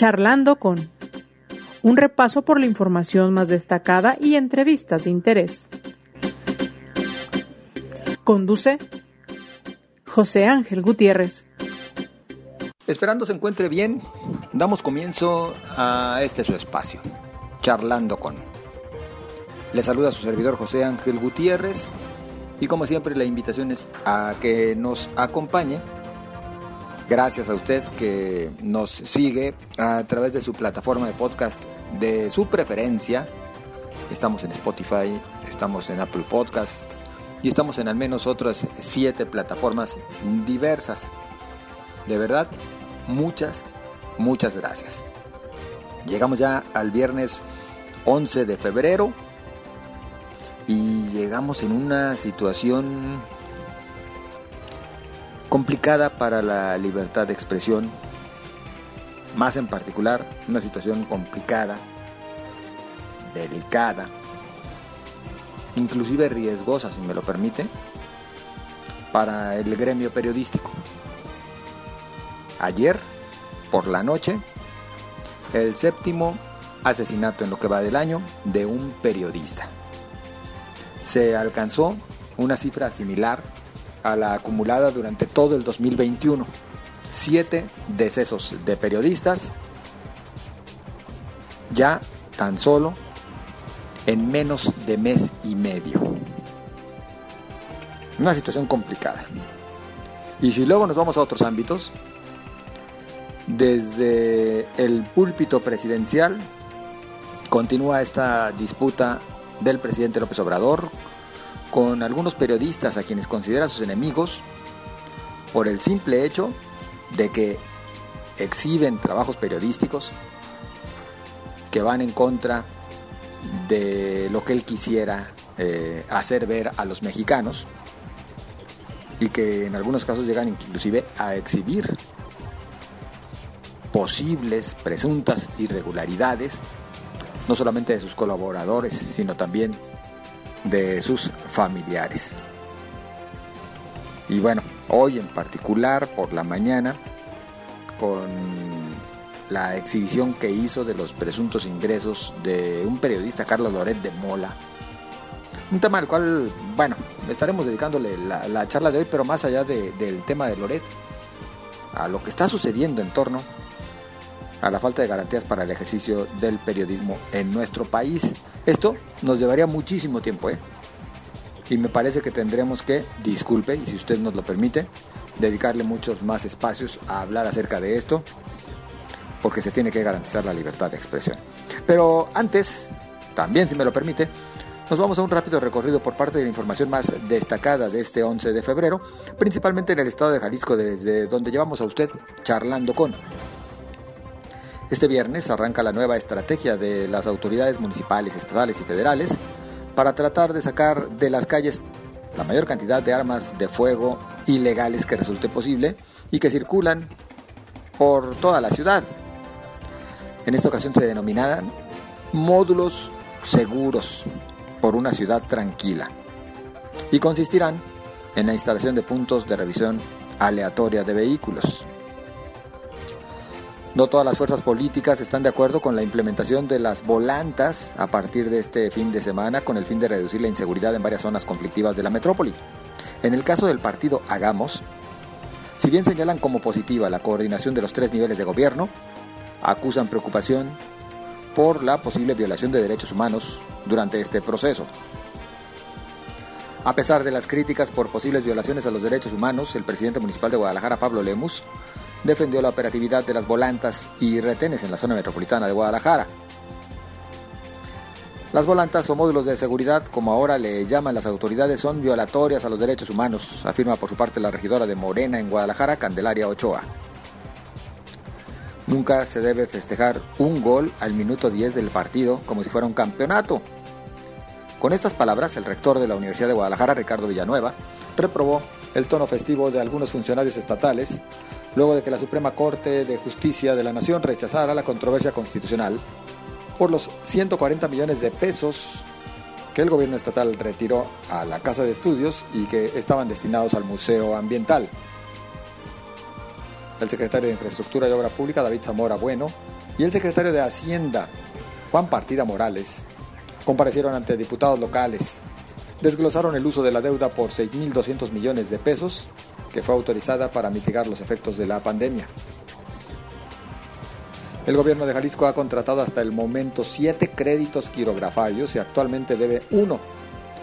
Charlando con un repaso por la información más destacada y entrevistas de interés. Conduce José Ángel Gutiérrez. Esperando se encuentre bien, damos comienzo a este su espacio, Charlando con. Le saluda su servidor José Ángel Gutiérrez y como siempre la invitación es a que nos acompañe. Gracias a usted que nos sigue a través de su plataforma de podcast de su preferencia. Estamos en Spotify, estamos en Apple Podcast y estamos en al menos otras siete plataformas diversas. De verdad, muchas, muchas gracias. Llegamos ya al viernes 11 de febrero y llegamos en una situación complicada para la libertad de expresión, más en particular una situación complicada, delicada, inclusive riesgosa, si me lo permite, para el gremio periodístico. Ayer, por la noche, el séptimo asesinato en lo que va del año de un periodista se alcanzó una cifra similar a la acumulada durante todo el 2021. Siete decesos de periodistas ya tan solo en menos de mes y medio. Una situación complicada. Y si luego nos vamos a otros ámbitos, desde el púlpito presidencial continúa esta disputa del presidente López Obrador con algunos periodistas a quienes considera sus enemigos por el simple hecho de que exhiben trabajos periodísticos que van en contra de lo que él quisiera eh, hacer ver a los mexicanos y que en algunos casos llegan inclusive a exhibir posibles, presuntas irregularidades no solamente de sus colaboradores, sino también de sus familiares. Y bueno, hoy en particular, por la mañana, con la exhibición que hizo de los presuntos ingresos de un periodista, Carlos Loret de Mola. Un tema al cual, bueno, estaremos dedicándole la, charla de hoy, pero más allá del tema de Loret, a lo que está sucediendo en torno a la falta de garantías para el ejercicio del periodismo en nuestro país. Esto nos llevaría muchísimo tiempo, ¿eh? Y me parece que tendremos que, disculpe, y si usted nos lo permite, dedicarle muchos más espacios a hablar acerca de esto, porque se tiene que garantizar la libertad de expresión. Pero antes, también si me lo permite, nos vamos a un rápido recorrido por parte de la información más destacada de este 11 de febrero, principalmente en el estado de Jalisco, desde donde llevamos a usted charlando con. Este viernes arranca la nueva estrategia de las autoridades municipales, estatales y federales para tratar de sacar de las calles la mayor cantidad de armas de fuego ilegales que resulte posible y que circulan por toda la ciudad. En esta ocasión se denominarán módulos seguros por una ciudad tranquila y consistirán en la instalación de puntos de revisión aleatoria de vehículos. No todas las fuerzas políticas están de acuerdo con la implementación de las volantas a partir de este fin de semana con el fin de reducir la inseguridad en varias zonas conflictivas de la metrópoli. En el caso del partido Hagamos, si bien señalan como positiva la coordinación de los tres niveles de gobierno, acusan preocupación por la posible violación de derechos humanos durante este proceso. A pesar de las críticas por posibles violaciones a los derechos humanos, el presidente municipal de Guadalajara, Pablo Lemus, defendió la operatividad de las volantas y retenes en la zona metropolitana de Guadalajara. Las volantas o módulos de seguridad, como ahora le llaman las autoridades, son violatorias a los derechos humanos, afirma por su parte la regidora de Morena en Guadalajara, Candelaria Ochoa. Nunca se debe festejar un gol al minuto 10 del partido como si fuera un campeonato. Con estas palabras, el rector de la Universidad de Guadalajara, Ricardo Villanueva, reprobó el tono festivo de algunos funcionarios estatales luego de que la Suprema Corte de Justicia de la Nación rechazara la controversia constitucional por los 140 millones de pesos que el gobierno estatal retiró a la Casa de Estudios y que estaban destinados al Museo Ambiental. El secretario de Infraestructura y Obra Pública, David Zamora Bueno, y el secretario de Hacienda, Juan Partida Morales, comparecieron ante diputados locales. Desglosaron el uso de la deuda por 6.200 millones de pesos que fue autorizada para mitigar los efectos de la pandemia. El gobierno de Jalisco ha contratado hasta el momento siete créditos quirografarios y actualmente debe uno,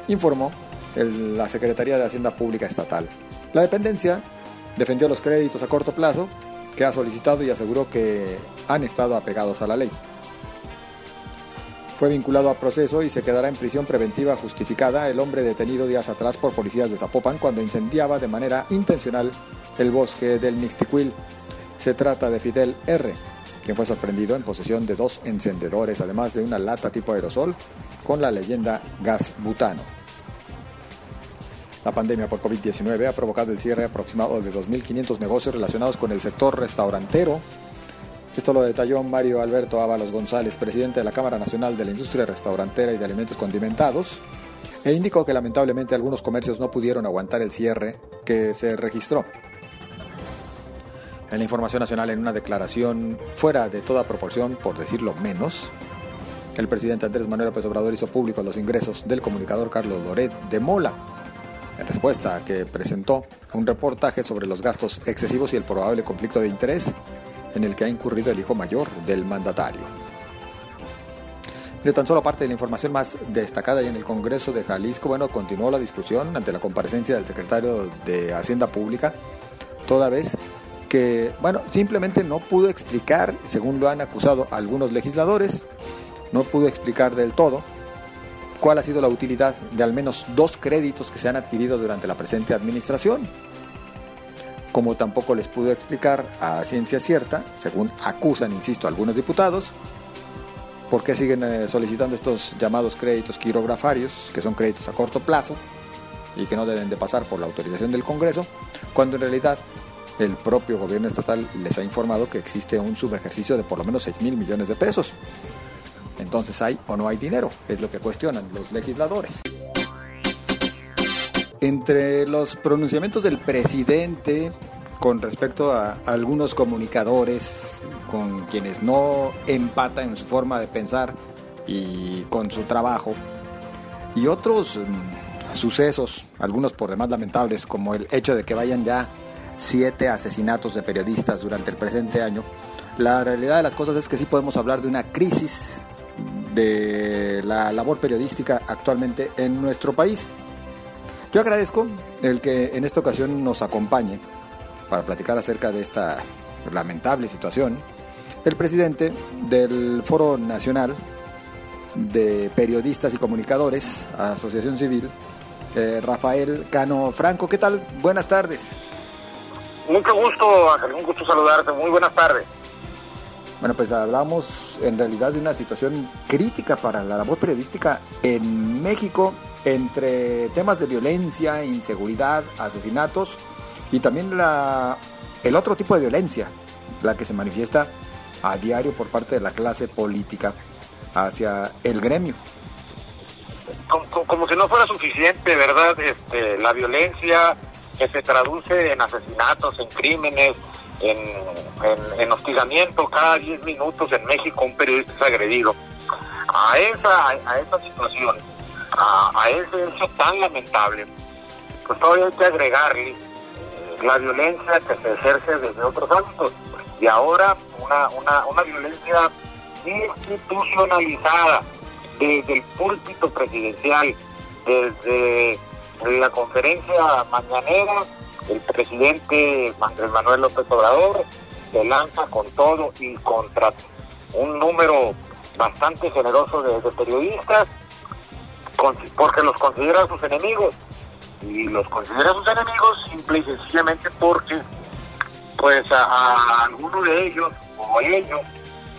informó la Secretaría de Hacienda Pública Estatal. La dependencia defendió los créditos a corto plazo que ha solicitado y aseguró que han estado apegados a la ley. Fue vinculado a proceso y se quedará en prisión preventiva justificada el hombre detenido días atrás por policías de Zapopan cuando incendiaba de manera intencional el bosque del Mixtiquil. Se trata de Fidel R., quien fue sorprendido en posesión de dos encendedores, además de una lata tipo aerosol con la leyenda gas butano. La pandemia por COVID-19 ha provocado el cierre aproximado de 2.500 negocios relacionados con el sector restaurantero, esto lo detalló Mario Alberto Ábalos González, presidente de la Cámara Nacional de la Industria Restaurantera y de Alimentos Condimentados, e indicó que lamentablemente algunos comercios no pudieron aguantar el cierre que se registró. En la información nacional, en una declaración fuera de toda proporción, por decirlo menos, el presidente Andrés Manuel López Obrador hizo público los ingresos del comunicador Carlos Loret de Mola, en respuesta a que presentó un reportaje sobre los gastos excesivos y el probable conflicto de interés en el que ha incurrido el hijo mayor del mandatario. De tan solo parte de la información más destacada y en el Congreso de Jalisco, bueno, continuó la discusión ante la comparecencia del secretario de Hacienda Pública, toda vez que, bueno, simplemente no pudo explicar, según lo han acusado algunos legisladores, no pudo explicar del todo cuál ha sido la utilidad de al menos dos créditos que se han adquirido durante la presente administración como tampoco les pudo explicar a ciencia cierta, según acusan, insisto, algunos diputados, por qué siguen eh, solicitando estos llamados créditos quirografarios, que son créditos a corto plazo y que no deben de pasar por la autorización del Congreso, cuando en realidad el propio gobierno estatal les ha informado que existe un subejercicio de por lo menos 6 mil millones de pesos. Entonces, ¿hay o no hay dinero? Es lo que cuestionan los legisladores. Entre los pronunciamientos del presidente con respecto a algunos comunicadores con quienes no empata en su forma de pensar y con su trabajo, y otros mm, sucesos, algunos por demás lamentables, como el hecho de que vayan ya siete asesinatos de periodistas durante el presente año, la realidad de las cosas es que sí podemos hablar de una crisis de la labor periodística actualmente en nuestro país. Yo agradezco el que en esta ocasión nos acompañe para platicar acerca de esta lamentable situación el presidente del Foro Nacional de Periodistas y Comunicadores, Asociación Civil, eh, Rafael Cano Franco. ¿Qué tal? Buenas tardes. Mucho gusto, Ángel, un gusto saludarte. Muy buenas tardes. Bueno, pues hablamos en realidad de una situación crítica para la labor periodística en México entre temas de violencia, inseguridad, asesinatos y también la, el otro tipo de violencia, la que se manifiesta a diario por parte de la clase política hacia el gremio. Como, si no fuera suficiente, ¿verdad? Este, la violencia que se traduce en asesinatos, en crímenes, en, en, hostigamiento cada 10 minutos en México un periodista es agredido. A esa, a esa situación a, ese hecho tan lamentable, pues todavía hay que agregarle eh, la violencia que se ejerce desde otros ámbitos. Y ahora una, una, una violencia institucionalizada desde el púlpito presidencial, desde la conferencia mañanera, el presidente Andrés Manuel López Obrador se lanza con todo y contra un número bastante generoso de periodistas porque los considera sus enemigos. Y los considera sus enemigos simple y sencillamente porque pues a, alguno de ellos o ellos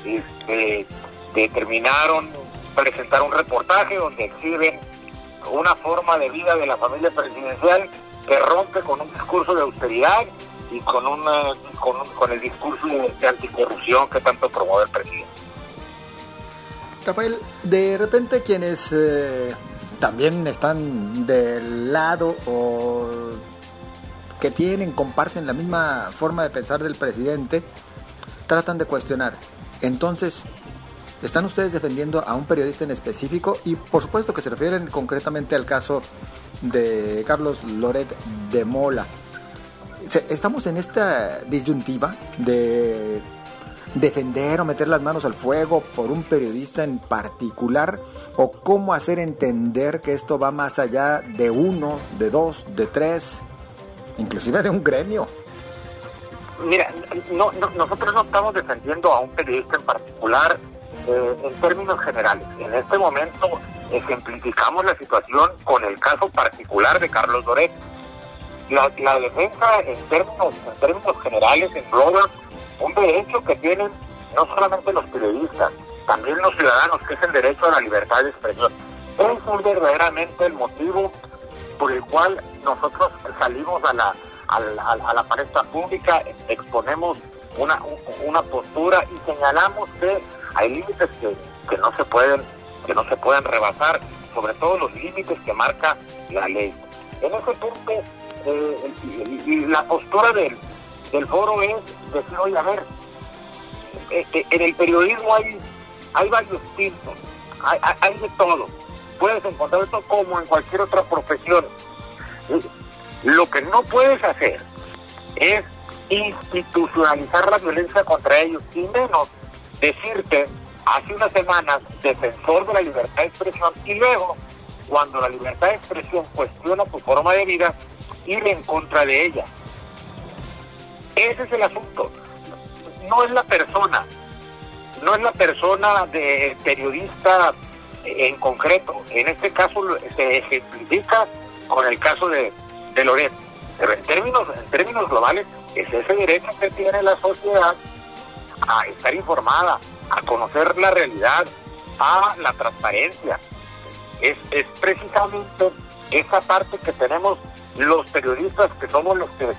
este, determinaron presentar un reportaje donde exhiben una forma de vida de la familia presidencial que rompe con un discurso de austeridad y con, una, con, con el discurso de anticorrupción que tanto promueve el presidente. Rafael, de repente quienes eh, también están del lado o que tienen, comparten la misma forma de pensar del presidente, tratan de cuestionar Entonces, ¿están ustedes defendiendo a un periodista en específico? Y por supuesto que se refieren concretamente al caso de Carlos Loret de Mola. Estamos en esta disyuntiva de defender o meter las manos al fuego por un periodista en particular o cómo hacer entender que esto va más allá de uno, de dos, de tres, inclusive de un gremio. Mira, no, nosotros no estamos defendiendo a un periodista en particular eh, en términos generales. En este momento ejemplificamos la situación con el caso particular de Carlos Doret. La, defensa en términos, en términos generales engloba un derecho que tienen no solamente los periodistas, también los ciudadanos, que es el derecho a la libertad de expresión. Eso es verdaderamente el motivo por el cual nosotros salimos a la, a la, palestra pública, exponemos una, una postura y señalamos que hay límites que, que no se pueden que no se pueden rebasar, sobre todo los límites que marca la ley. En ese punto, eh, la postura del, del foro es decir, oye, a ver, eh, en el periodismo hay, hay varios tipos, hay, hay, de todo. Puedes encontrar esto como en cualquier otra profesión. Lo que no puedes hacer es institucionalizar la violencia contra ellos y menos decirte hace unas semanas defensor de la libertad de expresión y luego cuando la libertad de expresión cuestiona tu forma de vida ir en contra de ella. Ese es el asunto. No es la persona, no es la persona de periodista en concreto. En este caso se ejemplifica con el caso de, de Loret. Pero en términos, en términos globales, es ese derecho que tiene la sociedad a estar informada, a conocer la realidad, a la transparencia. Es, es precisamente esa parte que tenemos los periodistas, que somos los que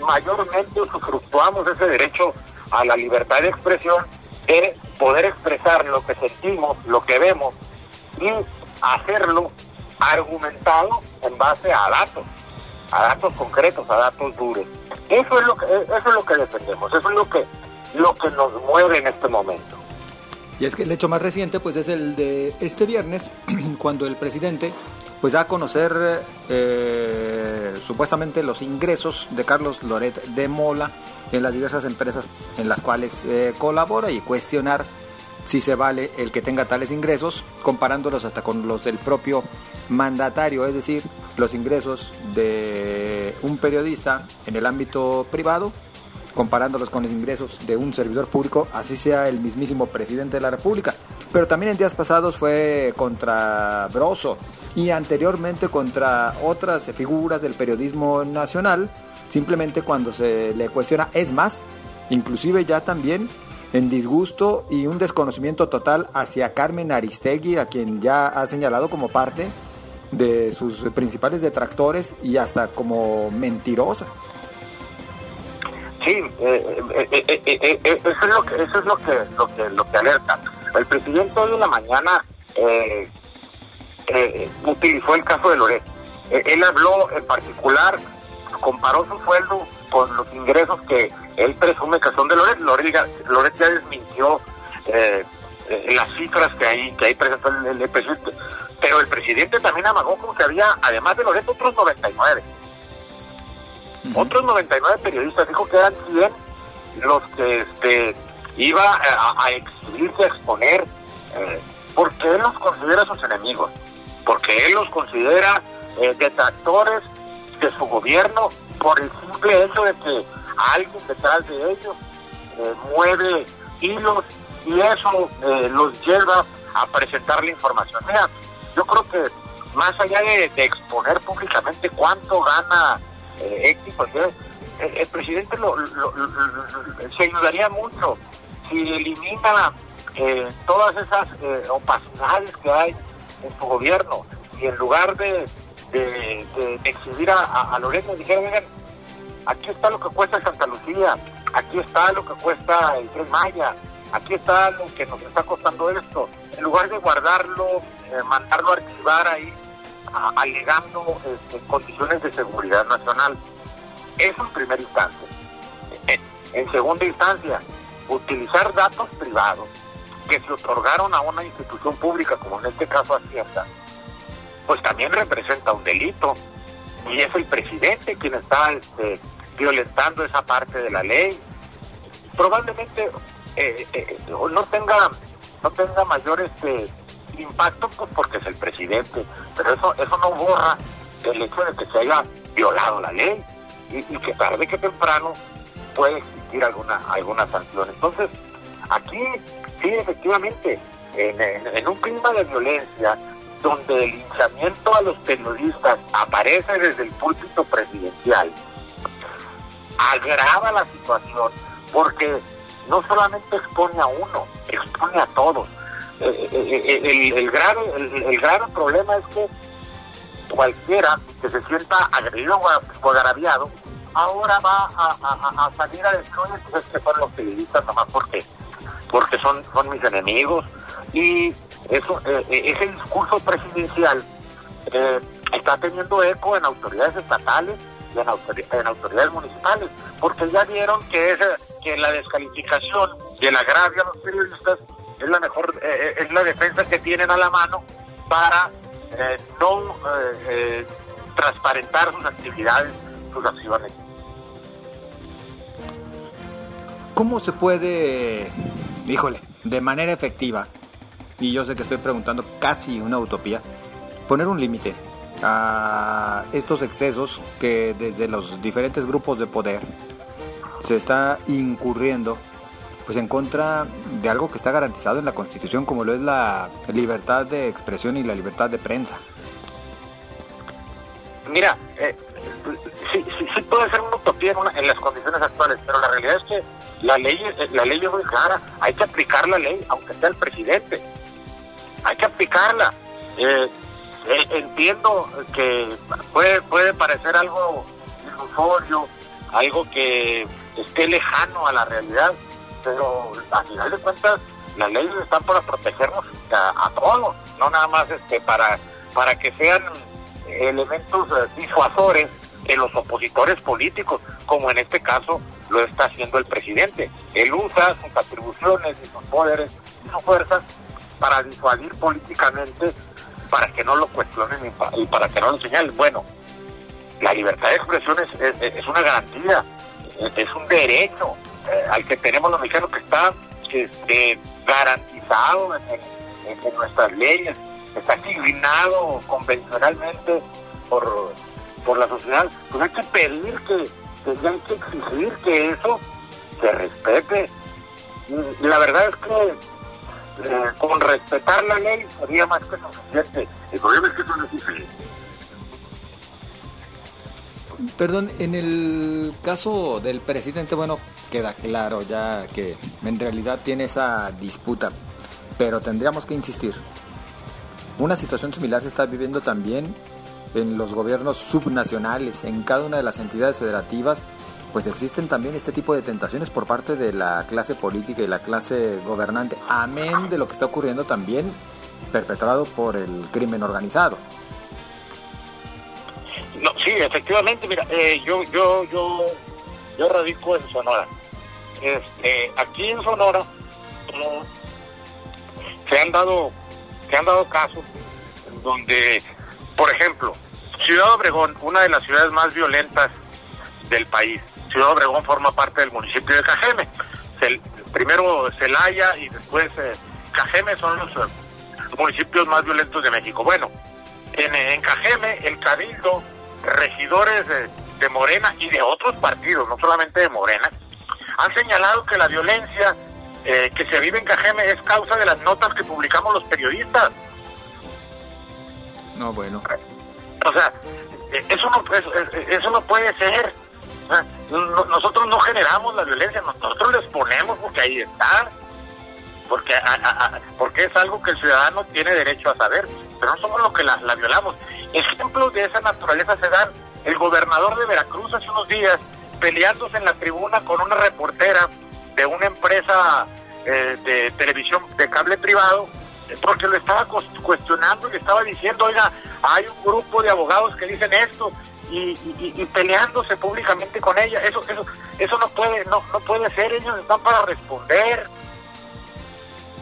mayormente usufructuamos ese derecho a la libertad de expresión, de poder expresar lo que sentimos, lo que vemos y hacerlo argumentado en base a datos, a datos concretos, a datos duros. Eso es lo que eso es lo que defendemos, eso es lo que lo que nos mueve en este momento. Y es que el hecho más reciente pues es el de este viernes cuando el presidente pues da a conocer eh, supuestamente los ingresos de Carlos Loret de Mola en las diversas empresas en las cuales eh, colabora y cuestionar si se vale el que tenga tales ingresos, comparándolos hasta con los del propio mandatario, es decir, los ingresos de un periodista en el ámbito privado, comparándolos con los ingresos de un servidor público, así sea el mismísimo presidente de la República. Pero también en días pasados fue contra Broso, y anteriormente contra otras figuras del periodismo nacional, simplemente cuando se le cuestiona, es más, inclusive ya también en disgusto y un desconocimiento total hacia Carmen Aristegui, a quien ya ha señalado como parte de sus principales detractores y hasta como mentirosa. Sí, eh, eh, eh, eso es lo que eso es lo que lo que lo que alerta. El presidente hoy en la mañana eh, utilizó el caso de Loret. Eh, él habló en particular, comparó su sueldo con los ingresos que él presume que son de Loret. Loret, ya desmintió eh, las cifras que hay, que hay presentó el, presidente. Pero el presidente también amagó como que había, además de Loret, otros 99. Otros 99 periodistas dijo que eran 100 los que este, iba a, a exhibirse, a exponer, porque él los considera sus enemigos porque él los considera eh, detractores de su gobierno por el simple hecho de que alguien detrás de ellos eh, mueve hilos y eso eh, los lleva a presentar la información. Mira, yo creo que más allá de, exponer públicamente cuánto gana X, pues, el presidente lo, se ayudaría mucho si elimina todas esas opacidades que hay en su gobierno y en lugar de, de, exhibir a, a, Loreto, dijeron, miren, aquí está lo que cuesta Santa Lucía, aquí está lo que cuesta el Tren Maya, aquí está lo que nos está costando esto, en lugar de guardarlo, eh, mandarlo a archivar ahí, alegando este, condiciones de seguridad nacional. Eso en primera instancia. En, en segunda instancia, utilizar datos privados que se otorgaron a una institución pública, como en este caso Hacienda, pues también representa un delito. Y es el presidente quien está este, violentando esa parte de la ley. Probablemente eh, eh, no tenga no tenga mayor este impacto pues porque es el presidente, pero eso eso no borra el hecho de que se haya violado la ley y, que tarde que temprano puede existir alguna alguna sanción. Entonces, aquí sí, efectivamente, en, un clima de violencia, donde el linchamiento a los periodistas aparece desde el púlpito presidencial, agrava la situación porque no solamente expone a uno, expone a todos. Eh, eh, eh, el, grave, el, grave problema es que cualquiera que se sienta agredido o agraviado ahora va a, salir a decir, pues es que son los periodistas nomás porque, porque son, son mis enemigos. Y eso, ese discurso presidencial está teniendo eco en autoridades estatales y en, autoridades municipales, porque ya vieron que, es, que la descalificación y el agravio a los periodistas es la mejor, eh, eh, es la defensa que tienen a la mano para eh, no transparentar sus actividades, sus acciones. ¿Cómo se puede, híjole, de manera efectiva, y yo sé que estoy preguntando casi una utopía, poner un límite a estos excesos que desde los diferentes grupos de poder se está incurriendo pues en contra de algo que está garantizado en la Constitución como lo es la libertad de expresión y la libertad de prensa. Mira, eh, sí, sí, puede ser una utopía en, las condiciones actuales, pero la realidad es que la ley, eh, la ley es muy clara, hay que aplicar la ley, aunque sea el presidente, hay que aplicarla. Eh, entiendo que puede, puede parecer algo ilusorio, algo que esté lejano a la realidad, pero al final de cuentas las leyes están para protegernos a, todos, no nada más este para, para que sean elementos eh, disuasores de los opositores políticos, como en este caso lo está haciendo el presidente. Él usa sus atribuciones y sus poderes y sus fuerzas para disuadir políticamente para que no lo cuestionen y para, que no lo señalen. Bueno, la libertad de expresión es, una garantía, es un derecho eh, al que tenemos los mexicanos que está este, garantizado en, nuestras leyes, está asignado convencionalmente por, por la sociedad. Pues hay que pedir que, que hay que exigir que eso se respete. La verdad es que eh, con respetar la ley sería más que suficiente. El problema es que eso no es Perdón, en el caso del presidente, bueno, queda claro ya que en realidad tiene esa disputa, pero tendríamos que insistir. Una situación similar se está viviendo también en los gobiernos subnacionales, en cada una de las entidades federativas pues existen también este tipo de tentaciones por parte de la clase política y la clase gobernante, amén de lo que está ocurriendo también perpetrado por el crimen organizado. No, sí, efectivamente, mira, eh, yo, yo, yo, yo radico en Sonora. Este, aquí en Sonora se han dado, se han dado casos donde, por ejemplo, Ciudad Obregón, una de las ciudades más violentas del país, Ciudad Obregón forma parte del municipio de Cajeme. primero Celaya y después eh, Cajeme son los eh, municipios más violentos de México. Bueno, en, Cajeme el cabildo, regidores de, Morena y de otros partidos, no solamente de Morena, han señalado que la violencia eh, que se vive en Cajeme es causa de las notas que publicamos los periodistas. No, bueno. O sea, eso no, eso no puede ser. Nosotros no generamos la violencia, nosotros la exponemos porque ahí está, porque, porque es algo que el ciudadano tiene derecho a saber, pero no somos los que la, violamos. Ejemplos de esa naturaleza se dan. El gobernador de Veracruz hace unos días peleándose en la tribuna con una reportera de una empresa eh, de televisión de cable privado porque lo estaba cuestionando y estaba diciendo, oiga, hay un grupo de abogados que dicen esto, y, peleándose públicamente con ella. Eso, eso, eso no puede, no, no puede ser. Ellos están para responder,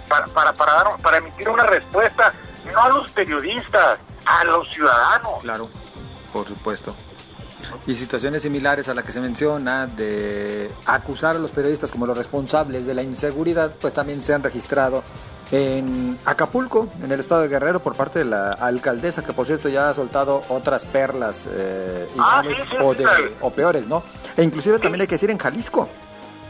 para, para, para, dar, para emitir una respuesta, no a los periodistas, a los ciudadanos. Claro, por supuesto. Y situaciones similares a la que se menciona de acusar a los periodistas como los responsables de la inseguridad, pues también se han registrado en Acapulco, en el estado de Guerrero, por parte de la alcaldesa, que por cierto ya ha soltado otras perlas eh, ah, o, peores, ¿no? E inclusive también hay que decir en Jalisco,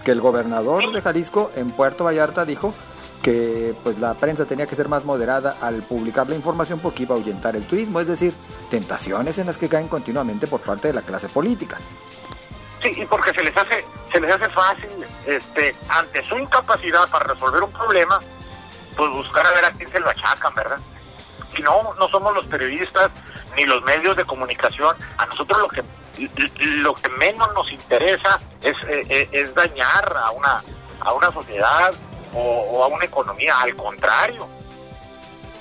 que el gobernador de Jalisco en Puerto Vallarta dijo que pues la prensa tenía que ser más moderada al publicar la información porque iba a ahuyentar el turismo, es decir, tentaciones en las que caen continuamente por parte de la clase política. Sí, y porque se les hace se les hace fácil este ante su incapacidad para resolver un problema, pues buscar a ver a quién se lo achacan, ¿verdad? Y no, no somos los periodistas ni los medios de comunicación. A nosotros lo que lo que menos nos interesa es, eh, eh, es dañar a una a una sociedad o, a una economía. Al contrario,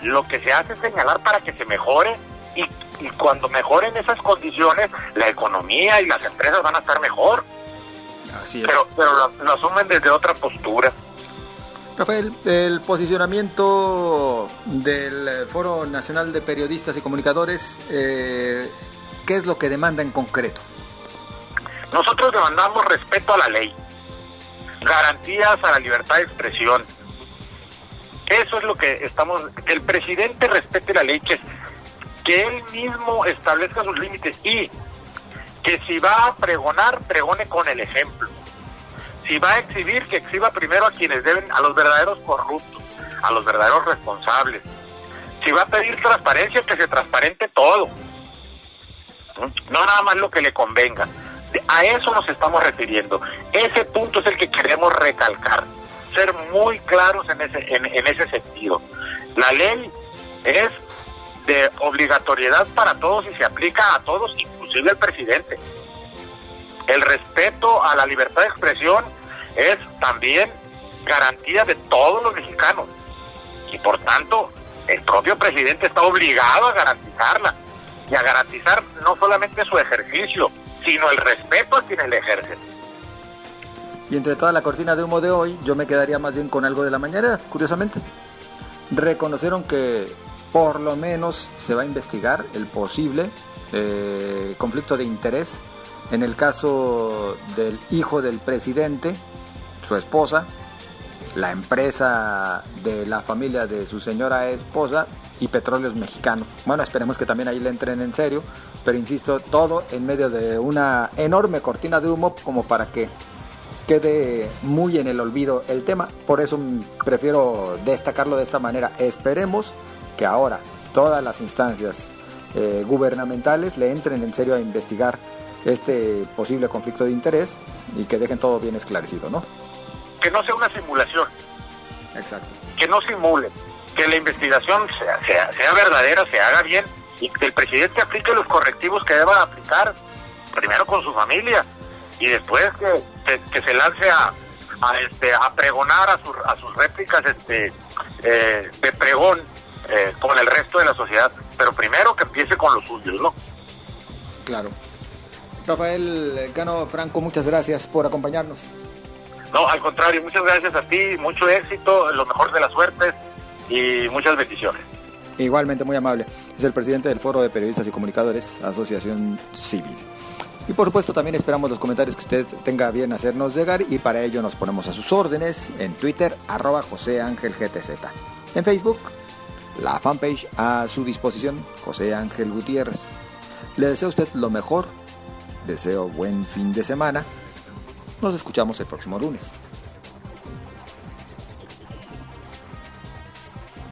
lo que se hace es señalar para que se mejore y, cuando mejoren esas condiciones, la economía y las empresas van a estar mejor. Pero, pero lo, asumen desde otra postura. Rafael, el posicionamiento del Foro Nacional de Periodistas y Comunicadores, eh, ¿qué es lo que demanda en concreto? Nosotros demandamos respeto a la ley garantías a la libertad de expresión. Eso es lo que estamos, que el presidente respete la ley, que, que él mismo establezca sus límites y que si va a pregonar, pregone con el ejemplo. Si va a exhibir, que exhiba primero a quienes deben, a los verdaderos corruptos, a los verdaderos responsables. Si va a pedir transparencia, que se transparente todo. No nada más lo que le convenga. A eso nos estamos refiriendo. Ese punto es el que queremos recalcar, ser muy claros en ese, en, ese sentido. La ley es de obligatoriedad para todos y se aplica a todos, inclusive al presidente. El respeto a la libertad de expresión es también garantía de todos los mexicanos y por tanto el propio presidente está obligado a garantizarla y a garantizar no solamente su ejercicio, sino el respeto a quienes ejercen. Y entre toda la cortina de humo de hoy, yo me quedaría más bien con algo de la mañana, curiosamente. Reconocieron que por lo menos se va a investigar el posible eh, conflicto de interés en el caso del hijo del presidente, su esposa, la empresa de la familia de su señora esposa y petróleos mexicanos. Bueno, esperemos que también ahí le entren en serio, pero insisto, todo en medio de una enorme cortina de humo como para que quede muy en el olvido el tema. Por eso prefiero destacarlo de esta manera. Esperemos que ahora todas las instancias eh, gubernamentales le entren en serio a investigar este posible conflicto de interés y que dejen todo bien esclarecido, ¿no? Que no sea una simulación. Exacto. Que no simule que la investigación sea, sea, verdadera, se haga bien y que el presidente aplique los correctivos que deba aplicar, primero con su familia y después que, que, se lance a, a, este, a pregonar a, sus a sus réplicas este, eh, de pregón eh, con el resto de la sociedad, pero primero que empiece con los suyos, ¿no? Claro. Rafael Cano Franco, muchas gracias por acompañarnos. No, al contrario, muchas gracias a ti, mucho éxito, lo mejor de las suertes y muchas bendiciones. Igualmente muy amable. Es el presidente del Foro de Periodistas y Comunicadores, Asociación Civil. Y por supuesto también esperamos los comentarios que usted tenga bien hacernos llegar y para ello nos ponemos a sus órdenes en Twitter arroba José Ángel GTZ. En Facebook, la fanpage a su disposición, José Ángel Gutiérrez. Le deseo a usted lo mejor, deseo buen fin de semana. Nos escuchamos el próximo lunes.